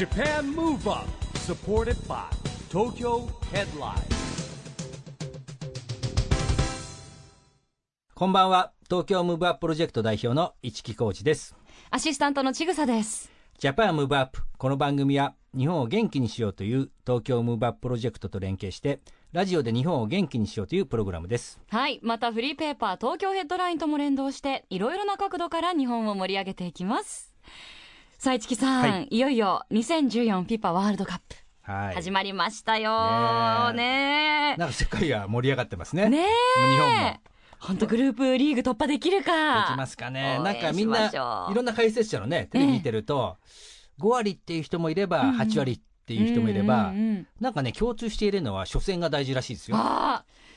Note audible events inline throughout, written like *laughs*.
Japan Move Up supported by Tokyo Headline こんばんは東京ムーブアッププロジェクト代表の一木広治ですアシスタントのちぐさです。ジャパンムーブアップこの番組は日本を元気にしようという東京ムーブアッププロジェクトと連携してラジオで日本を元気にしようというプログラムですはい。またフリーペーパー東京ヘッドラインとも連動して、いろいろな角度から日本を盛り上げていきます。さあ、市木さん、はい。い、よいよ2014ピパワールドカップ、はい。始まりましたよ。ねなんか世界が盛り上がってますね。え。ね日本も。え。本当グループリーグ突破できるか。できますかね。なんかみんないろんな解説者のねテレビ見てると、5割っていう人もいればうんうん。8割っていう人もいれば、うんうんうん。なんかね共通しているのは初戦が大事らしいですよ。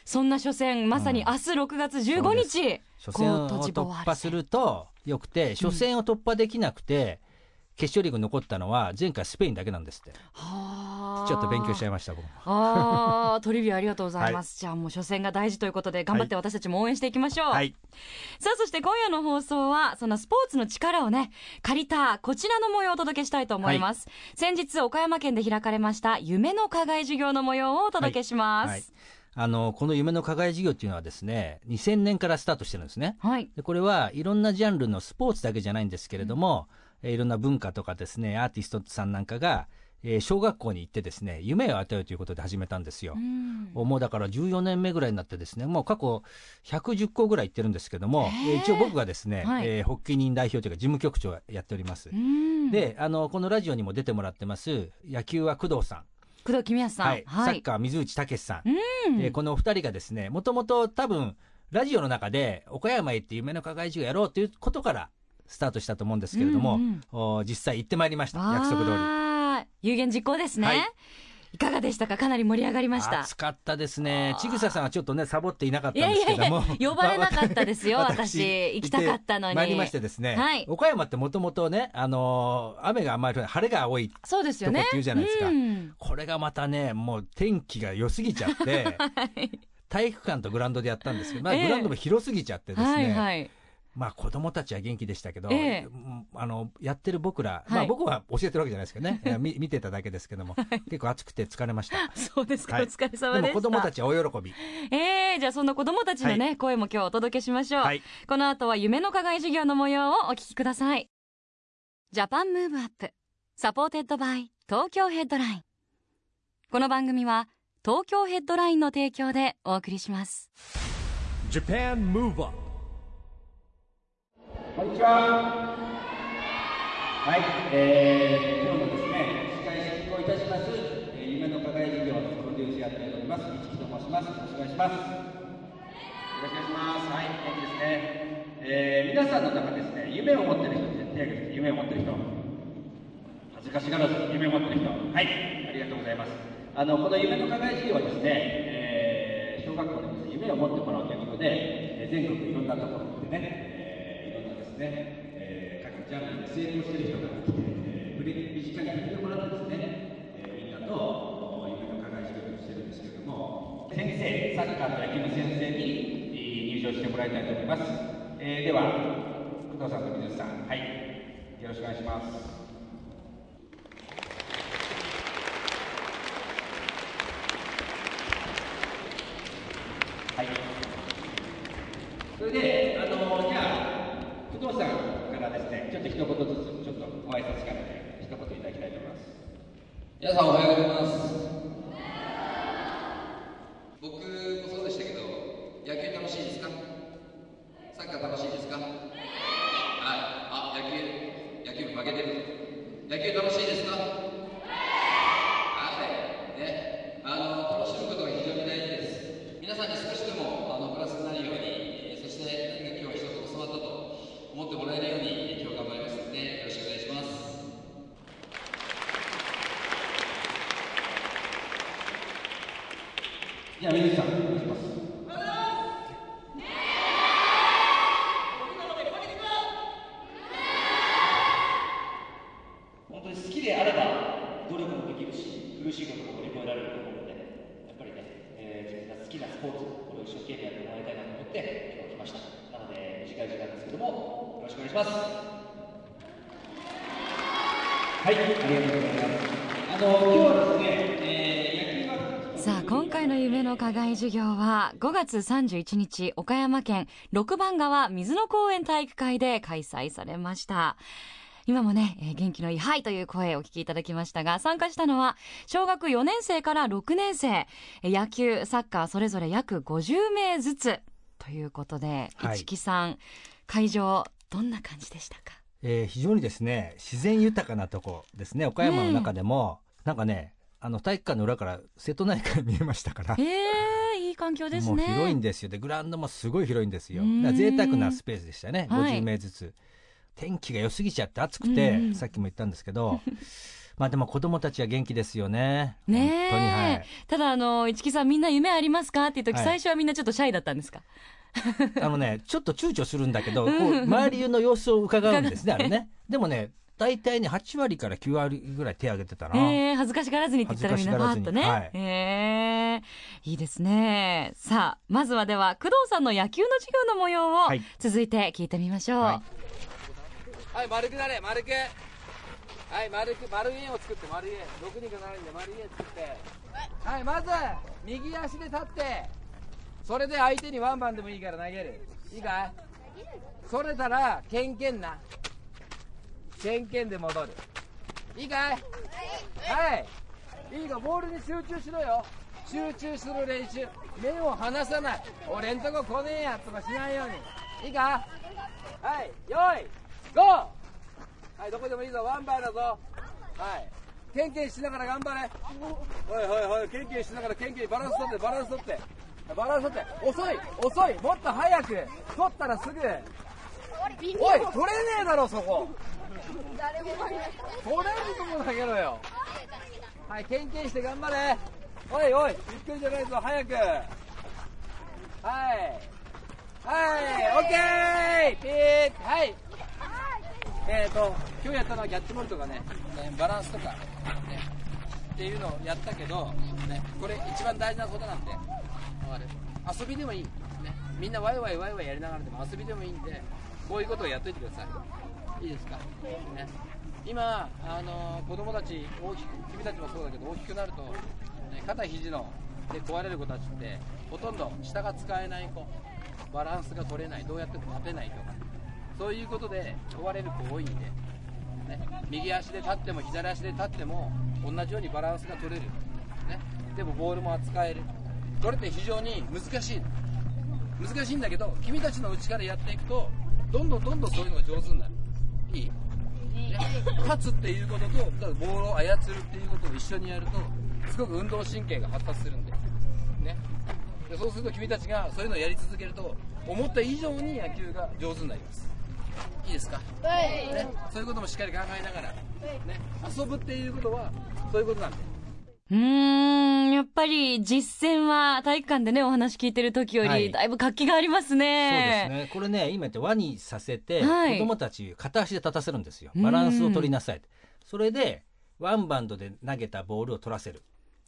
そんな初戦、まさに明日6月15日。初戦を突破するとよくて初戦を突破できなくて、決勝リーグ残ったのは前回スペインだけなんですってはあちょっと勉強しちゃいました僕もああ、*laughs* トリビアありがとうございます。じゃあもう初戦が大事ということで、頑張って私たちも応援していきましょう。はいさあ、そして今夜の放送は、そのスポーツの力をね、借りた、こちらの模様をお届けしたいと思います。先日、岡山県で開かれました、夢の課外授業の模様をお届けします。はいあのこの夢の課外授業っていうのはですね2000年からスタートしてるんですねはい。でこれはいろんなジャンルのスポーツだけじゃないんですけれども、えーいろんな文化とかですねアーティストさんなんかが、えー小学校に行ってですね夢を与えるということで始めたんですよ。う。ん。もうだから14年目ぐらいになってですねもう過去110校ぐらい行ってるんですけども、えー一応僕がですね、はい。えー発起人代表というか事務局長をやっております。うん、であのこのラジオにも出てもらってます野球は工藤さん、工藤公康さん。はい。サッカー水内武さん、うん。えーこのお二人がですねもともと多分ラジオの中で岡山へ行って夢の課外授業やろうということからスタートしたと思うんですけれども、うんうん。お実際行ってまいりました。約束通り。有言実行ですね、はい。い。かがでしたか？かなり盛り上がりました。暑かったですね。ちぐささんはちょっとねサボっていなかったんですけども、*laughs* 呼ばれなかったですよ、*laughs* 私。行きたかったのに。参りましてですね、はい。岡山ってもともとね、あのー雨があんまり晴れが多いそうですよね。とこって言うじゃないですか。うん。これがまたねもう天気が良すぎちゃって、*laughs* 体育館とグラウンドでやったんですけど、まあ、ええ。グラウンドも広すぎちゃってですね、はいはい。まあ子供たちは元気でしたけど、ええうんあのやってる僕ら、まあ、はい僕は教えてるわけじゃないですけどね、*laughs* 見見てただけですけども、結構暑くて疲れました。*laughs* そうですか、はいお疲れ様ででした。も子供たちは大喜び。えー、じゃあそんな子供たちのね、声も今日お届けしましょう。はいこの後は夢の課外授業の模様をお聞きください。 Japan Move Up, supported by Tokyo Headline。この番組は東京ヘッドラインの提供でお送りします。Japan Move Up こんにちは。はい、えー、今日もですね、司会進行いたします、えー、夢の課外事業のプロデュースやっております、市木と申します。よろしくお願いします。よろしくお願いします。はい、元気ですね。えー、皆さんの中ですね、夢を持ってる人って手を挙げて夢を持ってる人。恥ずかしがらず夢を持ってる人。はい、ありがとうございます。あの、この夢の課外事業はですね、えー、小学校でですね、夢を持ってもらうということで、えー全国いろんなところでね、ですね、えー各ジャンルで成功している人が来て、えー触れ身近に触れてもらってですね、えーみんなとお夢の課外授業をしてるんですけれども、先生、サッカーと野球の先生に入場してもらいたいと思います。えーでは、工藤さんと水さん、はい、よろしくお願いします。はい。それで、あのじゃあ、工藤さんからですね、ちょっと一言ずつ、ちょっとご挨拶からで、一言いただきたいと思います。皆さんおはようございます僕もそうでしたけど野球楽しいですかサッカー楽しいですかはいあ野球野球負けてる野球楽しいですかはいねあの楽しむことが非常に大事です皆さんに少しでもあのプラスになるようにえーそして何か今日は一つ教わったと思ってもらえるようにえー今日頑張りますのでよろしくお願いしますじゃあ、水内さん、お願いします。本当に好きであれば努力もできるし苦しいことも乗り越えられると思うのでやっぱりね、えー、自分が好きなスポーツこれを一生懸命やってもらいたいなと思って今日来ました。なので短い時間ですけどもよろしくお願いします。はい、ありがとうございます。あの今日はですね、えー、さあ今回の夢の課外授業は5月31日岡山県六番川水野公園体育会で開催されました。今もね、えー元気のいい「はい」という声をお聞きいただきましたが参加したのは小学4年生から6年生。えー野球サッカーそれぞれ約50名ずつ。ということで、はい。市木さん会場どんな感じでしたか？えー非常にですね自然豊かなとこですね岡山の中でも、なんかねあの体育館の裏から瀬戸内海見えましたから。えー、いい環境ですね。もう広いんですよ。でグラウンドもすごい広いんですよ。贅沢なスペースでしたね。はい。50名ずつ、天気が良すぎちゃって暑くて、うん。うんさっきも言ったんですけど。*laughs* まあでも子供たちは元気ですよね。ねえ。本はい。ただあの市木さんみんな夢ありますかっていう時、はい。最初はみんなちょっとシャイだったんですか？*laughs* あのねちょっと躊躇するんだけど、周りの様子を伺うんですねあれね。でもね大体ね8割から9割ぐらい手挙げてたな、えー、恥ずかしがらずにって言ったらみんなパ恥ずーッとね、かしがらずに。えー、い。いですね。さあまずはでは工藤さんの野球の授業の模様をはい。続いて聞いてみましょう、はいはい、はい丸くなれ、丸く。はい、丸く、丸円を作って、丸円。6人が7人で丸円作って。はい、まず、右足で立って、それで相手にワンバンでもいいから投げる。いいかい？それたら、ケンケンな。ケンケンで戻る。いいかい？はい。いいか、ボールに集中しろよ。集中する練習。目を離さない。俺んとこ来ねえやとかしないように。いいか？はい、よい、ゴーはい、どこでもいいぞ、ワンバーだぞ。はい。ケンケンしながら頑張れ。おいおいおい、ケンケンしながらケンケンバランス取って、バランス取って。バランス取って。遅い、遅い、もっと早く。取ったらすぐ。おい、取れねえだろ、そこ誰も。取れるとこ投げろよ。はい、ケンケンして頑張れ。おいおい、ゆっくりじゃないぞ、早く。はい。はい、オッケーピーはい。えーと、今日やったのはキャッチボールとかね、ねバランスとか、ね、っていうのをやったけど、ね、これ一番大事なことなんで、遊びでもいい。ね、みんなワイワイワイワイやりながらでも遊びでもいいんで、こういうことをやっといてください。いいですか、ね、今、あの子供たち大きく、君たちもそうだけど大きくなると、ね、肩肘ので壊れる子たちってほとんど下が使えない子。バランスが取れない。どうやっても立てないとか。そういうことで壊れる子多いんで、ね、右足で立っても左足で立っても同じようにバランスが取れる、ね、でもボールも扱える。これって非常に難しい難しいんだけど君たちのうちからやっていくとどんどんどんどんそういうのが上手になる。いい？ね立つっていうこととボールを操るっていうことを一緒にやるとすごく運動神経が発達するんで,、ね、でそうすると君たちがそういうのをやり続けると思った以上に野球が上手になりますいいですか、ね、そういうこともしっかり考えながら、ね、遊ぶっていうことはそういうことなんで。うーんやっぱり実践は体育館でねお話聞いてる時よはい。りだいぶ活気がありますね、そうですね。これね今言って輪にさせて、はい。子供たち片足で立たせるんですよ。うん。バランスを取りなさいそれでワンバウンドで投げたボールを取らせる。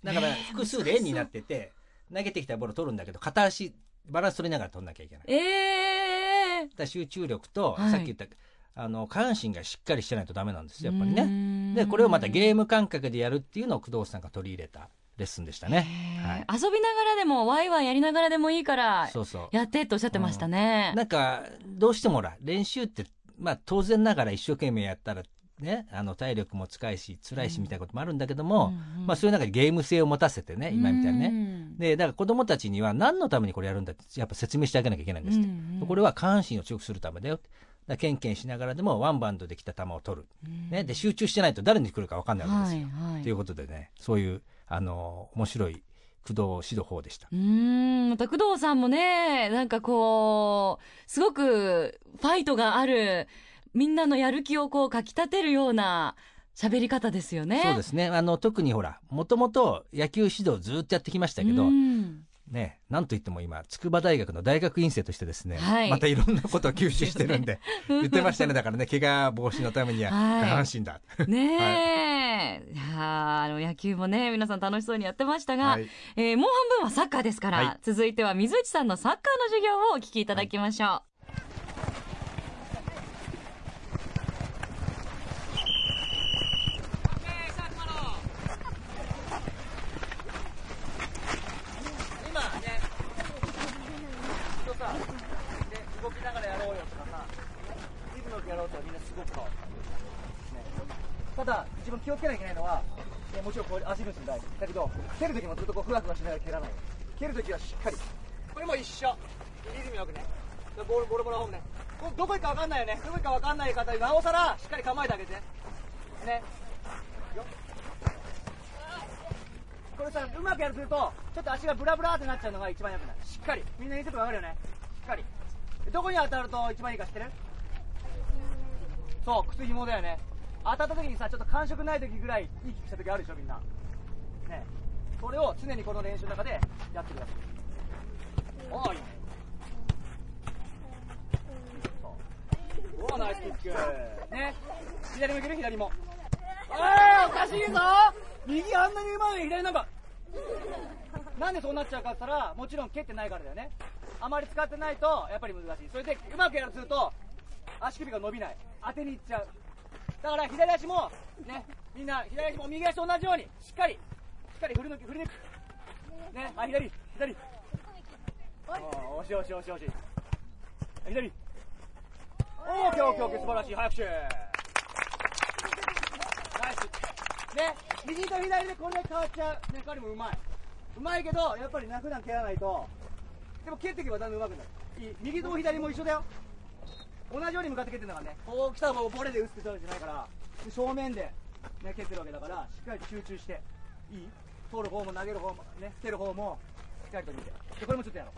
だから複数で円になってて投げてきたボールを取るんだけど片足バランス取りながら取んなきゃいけない。だかええら集中力と、はい。さっき言ったあの下半身がしっかりしてないとダメなんですよやっぱりね。ねでこれをまたゲーム感覚でやるっていうのを工藤さんが取り入れたレッスンでしたね、はい、遊びながらでもワイワイやりながらでもいいからそうそう。やってっておっしゃってましたね、なんかどうしてもほら練習ってまあ当然ながら一生懸命やったらねあの体力も使いし辛いしみたいなこともあるんだけども、うんうんまあそういう中でゲーム性を持たせてね今みたいにね、ねでだから子供たちには何のためにこれやるんだってやっぱ説明してあげなきゃいけないんですって、うんうん。これは下半身を強くするためだよ。だケンケンしながらでもワンバウンドできた球を取る、ね、で集中してないと誰に来るか分かんないわけですよ。はいはい。ということでねそういうあの面白い工藤指導法でした。うーん。また工藤さんもねなんかこうすごくファイトがあるみんなのやる気をこうかきたてるような喋り方ですよね。そうですね。あの特にほらもともと野球指導ずっとやってきましたけど、うん。ね、なんといっても今筑波大学の大学院生としてですね、はい。またいろんなことを吸収してるんで *laughs* 言ってましたね。だからね怪我防止のためにははい。下半身だ、ねえ、い、やーあの野球もね皆さん楽しそうにやってましたが、はい。えーもう半分はサッカーですから、はい。続いては水内さんのサッカーの授業をお聞きいただきましょう。一番気をつけなきゃいけないのは、えもちろんこう足口も大事。だけど、蹴るときもずっとこうふわふわしながら蹴らない。蹴るときはしっかり。これも一緒。リズムよくね。ボール、ボールボールホームね。こどこ行くか分かんないよね。どこ行くか分かんない方になおさら、しっかり構えてあげて。ね。これさ、うまくやるとすると、ちょっと足がブラブラってなっちゃうのが一番良くない。しっかり。みんな言ってて分かるよね。しっかり。どこに当たると一番いいか知ってる？そう、靴紐だよね。当たった時にさ、ちょっと感触ない時ぐらい、いいキックした時あるでしょ、みんな。ね。それを常にこの練習の中でやってください。おいいね。そうおーナイスキック。ね。左もいける左も。おいおかしいぞ右あんなにうまいのに左なんか。なんでそうなっちゃうかって言ったら、もちろん蹴ってないからだよね。あまり使ってないと、やっぱり難しい。それで、うまくやるとすると、足首が伸びない。当てにいっちゃう。だから左足も、ね、みんな左足も右足と同じように、しっかり、しっかり振り抜き、振り抜く。ね、あ、左、左。おしい惜しい惜しい惜しい。左。オーケーオーケーオーケー、素晴らしい。拍手。ナイス。ね、右と左でこれで変わっちゃう。ね、彼もうまい。うまいけど、やっぱりな普段蹴らないと、でも蹴っていけばだんだん上手くなる。右と左も一緒だよ。同じように向かって蹴ってんだからね。こう来たらもうボレで打つってわけじゃないから、正面で、ね、蹴ってるわけだから、しっかり集中して、いい取る方も投げる方も、ね、蹴る方も、しっかりと見て。で、これもちょっとやろう。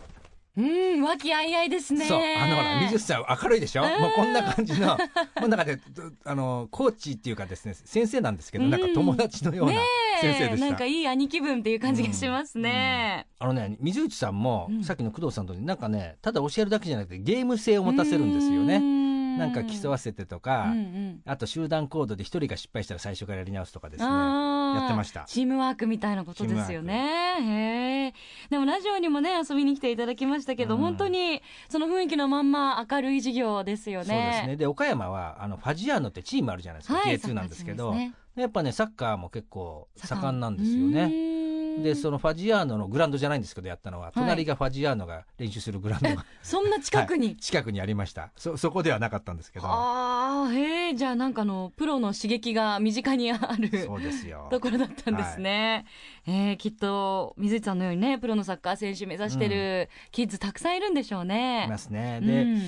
うん、和気あいあいですね。そう、あのほら、水さん明るいでしょ、もうこんな感じの、この中で、あの、コーチっていうかですね、先生なんですけど、なんか友達のような先生でした。なんかいい兄貴分っていう感じがしますね。あのね、水内さんも、さっきの工藤さんとなんかね、ただ教えるだけじゃなくて、ゲーム性を持たせるんですよね。なんか競わせてとか、うんうん、あと集団行動で一人が失敗したら最初からやり直すとかですね。やってました。チームワークみたいなことですよね。へでもラジオにもね遊びに来ていただきましたけど、うん、本当にその雰囲気のまんま明るい授業ですよね。そうですね。で岡山はあのファジアーノってチームあるじゃないですか、はい、K2 なんですけど、ね、やっぱねサッカーも結構盛ん。なんですよね。でそのファジアーノのグラウンドじゃないんですけどやったのは、隣がファジアーノが練習するグラウンドが *laughs* そんな近くに、はい、近くにありました。そそこではなかったんですけど。ああへえじゃあなんかのプロの刺激が身近にあるそうですよ。*laughs* ところだったんですね、はい、えー、きっと水内さんのようにねプロのサッカー選手目指してるキッズたくさんいるんでしょうね、いますね。で、うん、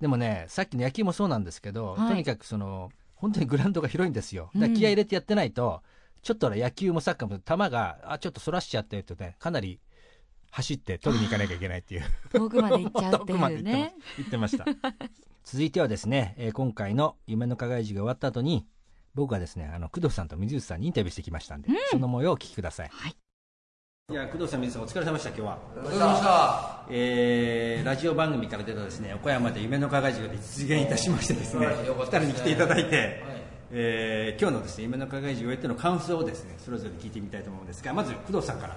でもねさっきの野球もそうなんですけど、はい、とにかくその本当にグラウンドが広いんですよ。だ気合い入れてやってないと、うんちょっと野球もサッカーも球があちょっとそらしちゃってとねかなり走って取りに行かなきゃいけないっていう。遠くまで行っちゃうっていうね。*laughs* 言ってました。続いてはですね、えー、今回の夢の課外授業終わった後に僕はですねあの工藤さんと水内さんにインタビューしてきましたんで、うん、その模様をお聞きください、はいいや工藤さん、水さん、お疲れ様でした、今日は。お疲れ様でした。えー、ラジオ番組から出たですね、岡山で夢の課外授業で実現いたしましてですね、お二人に来ていただいて、はいえー、今日のですね夢の課外授業へての感想をですねそれぞれ聞いてみたいと思うんですがまず工藤さんから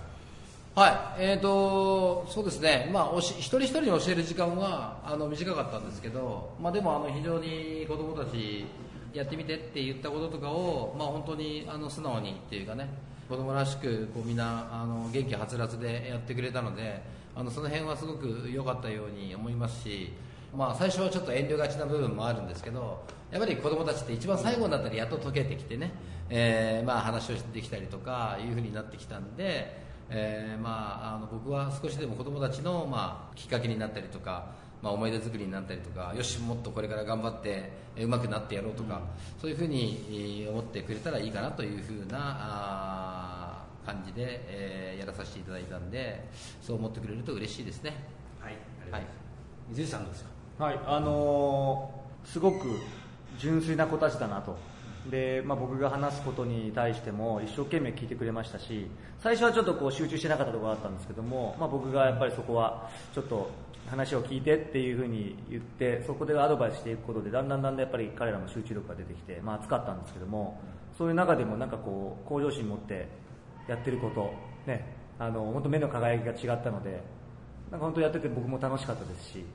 はいえーとそうですねまあおし一人一人に教える時間はあの短かったんですけどまあでもあの非常に子供たちやってみてって言ったこととかをまあ本当にあの素直にっていうかね子供らしくこうみんなあの元気はつらつでやってくれたのであのその辺はすごく良かったように思いますしまあ、最初はちょっと遠慮がちな部分もあるんですけどやっぱり子供たちって一番最後になったらやっと解けてきてね、えーまあ、話をできたりとかいうふうになってきたんで、えーまあ、あの僕は少しでも子供たちの、まあ、きっかけになったりとか、まあ、思い出作りになったりとかよしもっとこれから頑張ってうまくなってやろうとか、そういうふうに思ってくれたらいいかなというふうなあ感じで、えー、やらさせていただいたんでそう思ってくれると嬉しいですね。はい、はい、水内さんどうですか？はいあのー、すごく純粋な子たちだなと。で、まあ、僕が話すことに対しても一生懸命聞いてくれましたし最初はちょっとこう集中してなかったところがあったんですけども、まあ、僕がやっぱりそこはちょっと話を聞いてっていうふうに言ってそこでアドバイスしていくことでだんだんだんだんやっぱり彼らも集中力が出てきて、まあ、暑かったんですけどもそういう中でもなんかこう向上心持ってやってることねあの本当目の輝きが違ったのでなんか本当やってて僕も楽しかったですし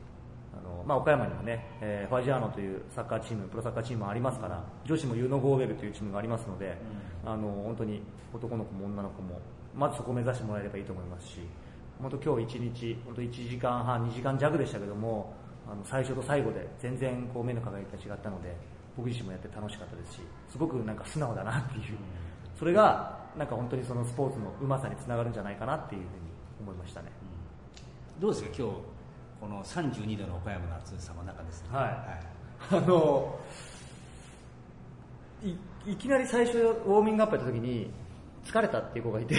あのまあ、岡山にもね、え、ファジアーノというサッカーチーム、プロサッカーチームもありますから、女子もユノゴーベルというチームがありますので、あの本当に男の子も女の子も、まずそこを目指してもらえればいいと思いますし、本当今日一日、本当1時間半、2時間弱でしたけども、あの最初と最後で全然こう目の輝きが違ったので、僕自身もやって楽しかったですしすごくなんか素直だなっていう。それがなんか本当にそのスポーツのうまさにつながるんじゃないかなっていうふうに思いましたね。どうですか今日この32度の岡山の暑さの中ですね、はい、あのいいきなり最初ウォーミングアップやった時に疲れたっていう子がいて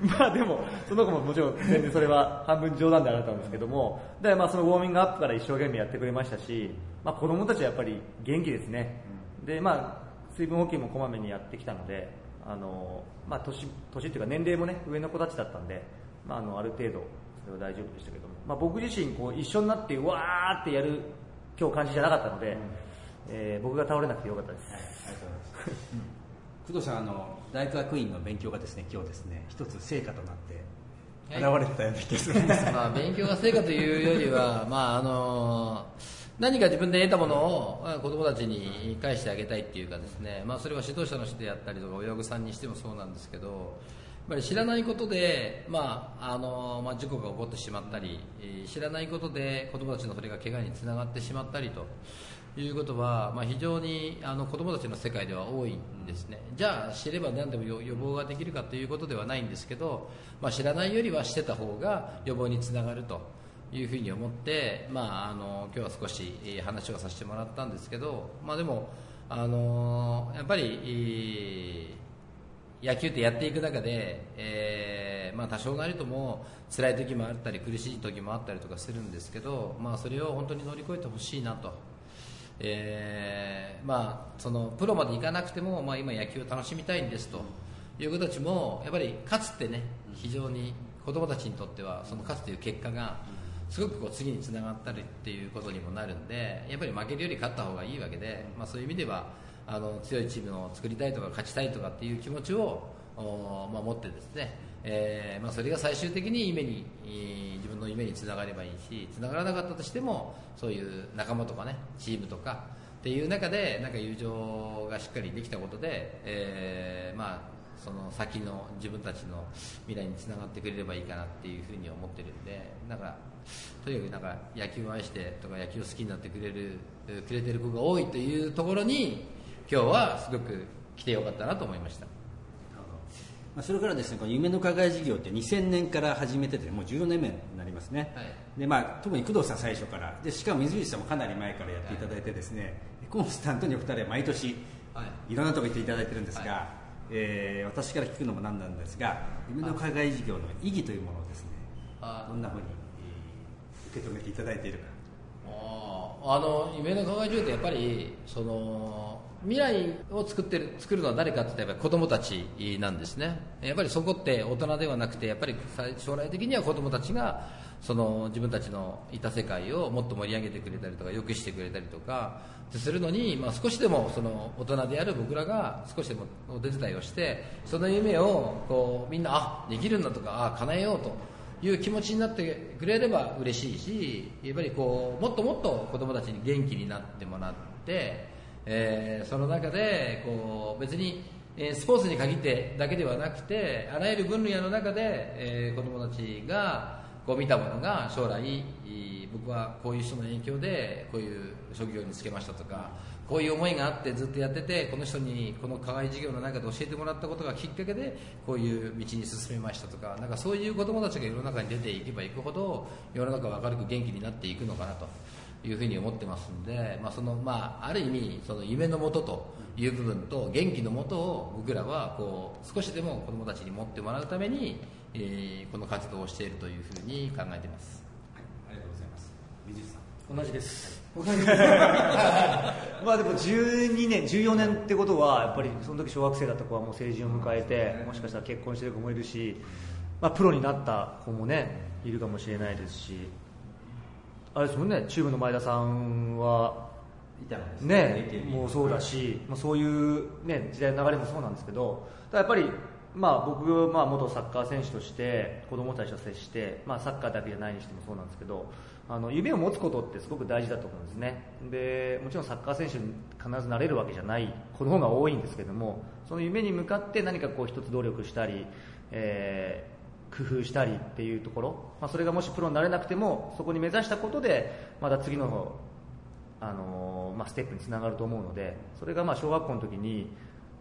*laughs* まあでもその子ももちろん全然それは半分冗談であったんですけどもでまあそのウォーミングアップから一生懸命やってくれましたし、まあ、子供たちはやっぱり元気ですね、でまあ水分補給もこまめにやってきたのであの、まあ年、年っていうか年齢もね上の子たちだったんで、まあ、あのある程度それは大丈夫でしたけども、まあ、僕自身こう一緒になってわーってやる今日感じじゃなかったので、うん、えー、僕が倒れなくてよかったです、はい、ありがとうございます工藤さんあの大学院の勉強がですね今日ですね一つ成果となって現れてたような気がするんです。*laughs* まあ勉強が成果というよりは *laughs* まああの何か自分で得たものを子供たちに返してあげたいっていうかですね、まあ、それは指導者の人であったりとか親御さんにしてもそうなんですけどやっぱり知らないことで、まああのまあ、事故が起こってしまったり知らないことで子供たちのそれが怪我につながってしまったりということは、まあ、非常にあの子どもたちの世界では多いんですね。じゃあ知れば何でも予防ができるかということではないんですけど、まあ、知らないよりはしてた方が予防につながると。いうふうに思って、まあ、あの今日は少し話をさせてもらったんですけど、まあ、でもあのやっぱり野球ってやっていく中で、えーまあ、多少なりとも辛い時もあったり苦しい時もあったりとかするんですけど、まあ、それを本当に乗り越えてほしいなと。えーまあ、そのプロまで行かなくても、まあ、今、野球を楽しみたいんですという子たちもやっぱり勝つてね非常に子供たちにとってはその勝つという結果がすごくこう次につながったりっていうことにもなるんでやっぱり負けるより勝った方がいいわけで、まあ、そういう意味ではあの強いチームを作りたいとか勝ちたいとかっていう気持ちを、まあ、持ってですねえーまあ、それが最終的に夢に、自分の夢につながればいいしつながらなかったとしてもそういう仲間とかねチームとかっていう中でなんか友情がしっかりできたことで、えーまあ、その先の自分たちの未来につながってくれればいいかなっていうふうに思ってるんでなんかとにかくなんか野球を愛してとか野球を好きになってくれるくれてる子が多いというところに今日はすごく来てよかったなと思いました。まあ、それからですねこの夢の課外事業って2000年から始めててもう14年目になりますね、はい、でまあ、特に工藤さん最初から。でしかも水口さんもかなり前からやっていただいてですね、はい、コンスタントにお二人は毎年、はい、いろんなところ行っていただいてるんですが、はい、えー、私から聞くのもなんなんですが夢の課外事業の意義というものをですね。どんなふうに受け止めていただいているか。あの夢の課外事業ってやっぱりその未来を作ってる作るのは誰かって言ったら子供たちなんですね。やっぱりそこって大人ではなくてやっぱり将来的には子供たちがその自分たちのいた世界をもっと盛り上げてくれたりとか良くしてくれたりとかするのに、まあ、少しでもその大人である僕らが少しでもお手伝いをしてその夢をこうみんなあできるんだとかあ叶えようと。いう気持ちになってくれれば嬉しいしやっぱりこうもっともっと子供たちに元気になってもらってえー、その中でこう別にえスポーツに限ってだけではなくてあらゆる分野の中で、えー、子どもたちがこう見たものが将来僕はこういう人の影響でこういう職業に就けましたとかこういう思いがあってずっとやっててこの人にこの課外授業の中で教えてもらったことがきっかけでこういう道に進めましたとかなんかそういう子どもたちが世の中に出ていけばいくほど世の中は明るく元気になっていくのかなと。いうふうに思ってますんで、まあそのまあ、ある意味その夢のもとという部分と元気のもとを僕らはこう少しでも子どもたちに持ってもらうために、えー、この活動をしているというふうに考えています、はい、ありがとうございます。水さん。同じです。*laughs* まあでも12年14年ってことはやっぱりその時小学生だった子はもう成人を迎えてもしかしたら結婚してる子もいるし、まあ、プロになった子もねいるかもしれないですしあれですもんねチームの前田さんはねもうそうだし、まあ、そういう、ね、時代の流れもそうなんですけどやっぱり、まあ、僕、まあ、元サッカー選手として子供たちと接して、まあ、サッカーだけじゃないにしてもそうなんですけどあの夢を持つことってすごく大事だと思うんですね。でもちろんサッカー選手に必ずなれるわけじゃない子の方が多いんですけどもその夢に向かって何かこう一つ努力したり、えー工夫したりっていうところ、まあ、それがもしプロになれなくてもそこに目指したことでまた次のあのまあ、ステップにつながると思うのでそれがまあ小学校の時に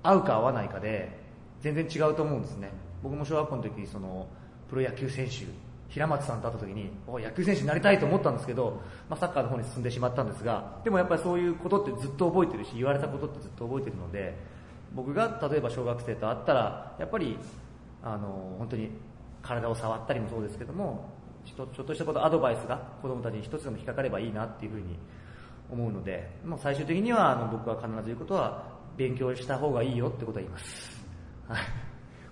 合うか合わないかで全然違うと思うんですね。僕も小学校の時そのプロ野球選手平松さんと会った時にお野球選手になりたいと思ったんですけど、まあ、サッカーの方に進んでしまったんですがでもやっぱりそういうことってずっと覚えてるし言われたことってずっと覚えてるので僕が例えば小学生と会ったらやっぱりあの本当に体を触ったりもそうですけどもちょっとしたことアドバイスが子供たちに一つでも引っかかればいいなっていうふうに思うので、まあ、最終的にはあの僕は必ず言うことは勉強した方がいいよってことは言います。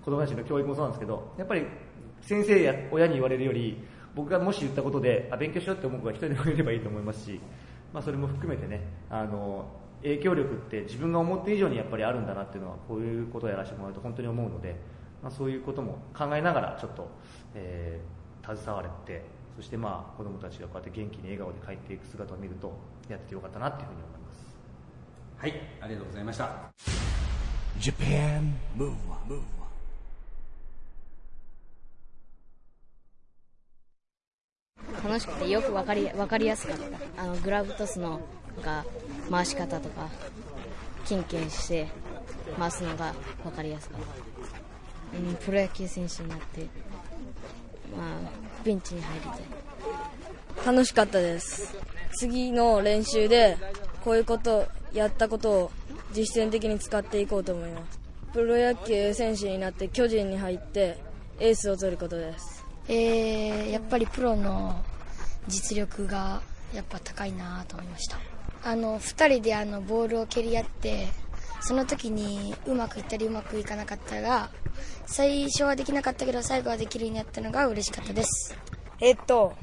子供たちの教育もそうなんですけど、やっぱり先生や親に言われるより、僕がもし言ったことで、あ勉強しようって思う子が一人でもいればいいと思いますし、まあ、それも含めてね、あの影響力って自分が思って以上にやっぱりあるんだなっていうのは、こういうことをやらせてもらうと本当に思うので、まあ、そういうことも考えながらちょっと、えー携われて、そしてまあ子供たちがこうやって元気に笑顔で帰っていく姿を見ると、やっててよかったなっていうふうに思います。はいありがとうございました。Japan Move Up, 楽しくてよくわかりわかりやすかった。あのグラブトスのが回し方とかキンキンして回すのがわかりやすかった、うん、プロ野球選手になって、まあ、ベンチに入りたい。楽しかったです。次の練習でこういうことやったことを実践的に使っていこうと思います。プロ野球選手になって巨人に入ってエースを取ることです。えー、やっぱりプロの実力がやっぱ高いなと思いました。あの2人であのボールを蹴り合ってその時にうまくいったりうまくいかなかったが最初はできなかったけど最後はできるようになったのが嬉しかったです。えっと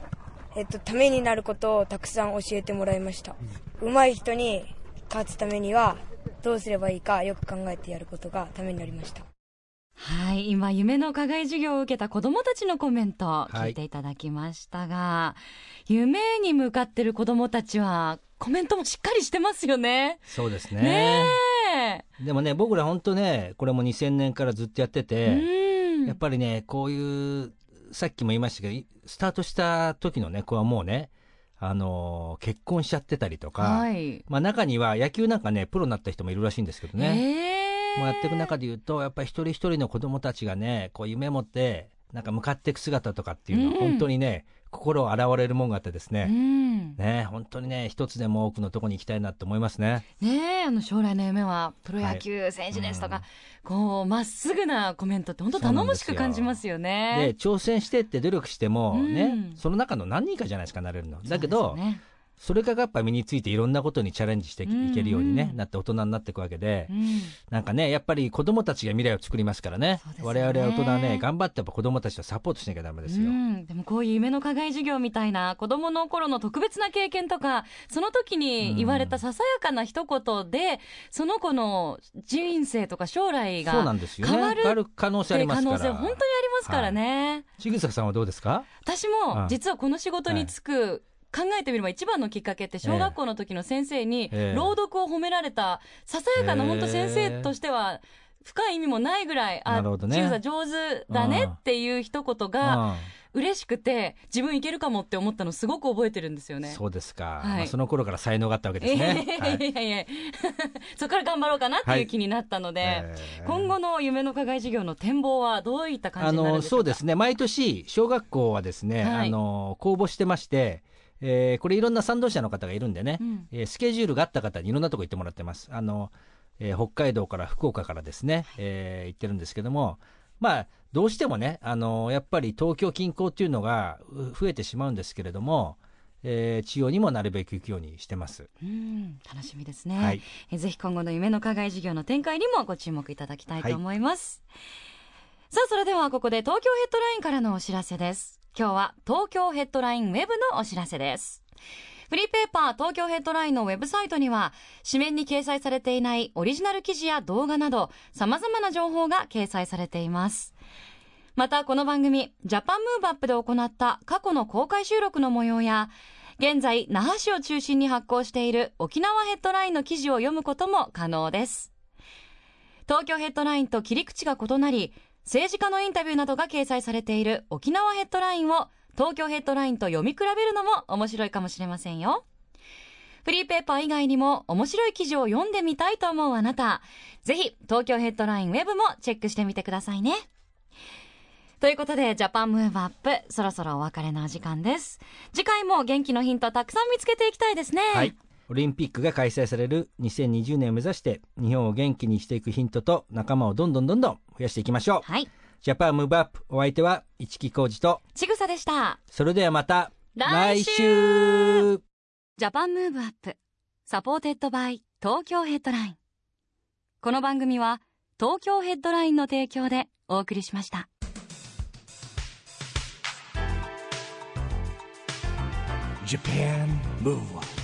えっとためになることをたくさん教えてもらいました。上手い人に勝つためにはどうすればいいかよく考えてやることがためになりました。はい、今、夢の課外授業を受けた子供たちのコメント、聞いてい。ただきましたが、夢に向かってる子供たちは、コメントもしっかりしてますよね。そうですね。ねでもね僕ら本当ねこれも2000年からずっとやってえ。て、うん。やっぱりねこういうさっきも言いましたけどスタートした時のね子はもうねあのー結婚しちゃってたりとか、はい。まあ、中には野球なんかねプロになった人もいるらしいんですけどね、ええもうやっていく中で言うとやっぱり一人一人の子供たちがねこう夢持ってなんか向かっていく姿とかっていうのはうん本当にね、心を洗われるもんがあってですうね、ん。ね本当にね一つでも多くのとこに行きたいなって思いますね。ねえ、あの将来の夢はプロ野球選手ですとか、はいこう、まっすぐなコメントって本当頼もしく感じますよでね。挑戦してって努力してもね、うんその中の何人かじゃないですかなれるの。だけそどねそれがやっぱ身についていろんなことにチャレンジしていけるように、ねうん。なって大人になっていくわけで、うん。なんかねやっぱり子供たちが未来を作りますからね。そうですよ我ね々大人はね。頑張ってやっぱ子供たちとサポートしなきゃダメですよ。うん、でもこういう夢の課外授業みたいな子供の頃の特別な経験とかその時に言われたささやかな一言で、その子の人生とか将来がそうなんですよね。変わる変わる可能性ありますから。可能性本当にありますからね、千草さんはどうですか？私うん。も実はこの仕事に就く、考えてみれば一番のきっかけって小学校の時の先生にええ。朗読を褒められたささやかなええ本当先生としては深い意味もないぐらい、あ、ね。千草上手だねっていう一言が、嬉しくて自分いけるかもって思ったのすごく覚えてるんですよね。そうですか、はい。まあ、その頃から才能があったわけですね。いやいやいやいや *laughs* そこから頑張ろうかなっていう気になったので、えー今後の夢の課外授業の展望はどういった感あじになるんのでしょうかそうですね。毎年小学校はですね、はい。あの公募してまして、えーこれいろんな賛同者の方がいるんでね、うん。えースケジュールがあった方にいろんなとこ行ってもらってます。あの、えー北海道から福岡からですね、えー行ってるんですけどもまあどうしてもねあのやっぱり東京近郊っていうのがう増えてしまうんですけれども、えー地方にもなるべく行くようにしてます。うん。楽しみですね、はい。えぜひ今後の夢の課外授業の展開にもご注目いただきたいと思います、さあそれではここで東京ヘッドラインからのお知らせです今日は東京ヘッドラインウェブのお知らせです。フリーペーパー東京ヘッドラインのウェブサイトには紙面に掲載されていないオリジナル記事や動画など様々な情報が掲載されています。またこの番組ジャパンムーブアップで行った過去の公開収録の模様や現在那覇市を中心に発行している沖縄ヘッドラインの記事を読むことも可能です。東京ヘッドラインと切り口が異なり政治家のインタビューなどが掲載されている沖縄ヘッドラインを東京ヘッドラインと読み比べるのも面白いかもしれませんよフリーペーパー以外にも面白い記事を読んでみたいと思うあなた、ぜひ東京ヘッドラインウェブもチェックしてみてくださいね。ということで、ジャパンムーブアップ、そろそろお別れのお時間です。次回も元気のヒントたくさん見つけていきたいですね。はい。オリンピックが開催される2020年を目指して、日本を元気にしていくヒントと仲間をどんどんどんどん増やしていきましょう。はい。ジャパンムーブアップ、お相手は一木広治と、ちぐさでした。それではまた来週 Japan Move Up, supported by Tokyo Headline。この番組は東京ヘッドラインの提供でお送りしました。Japan Move Up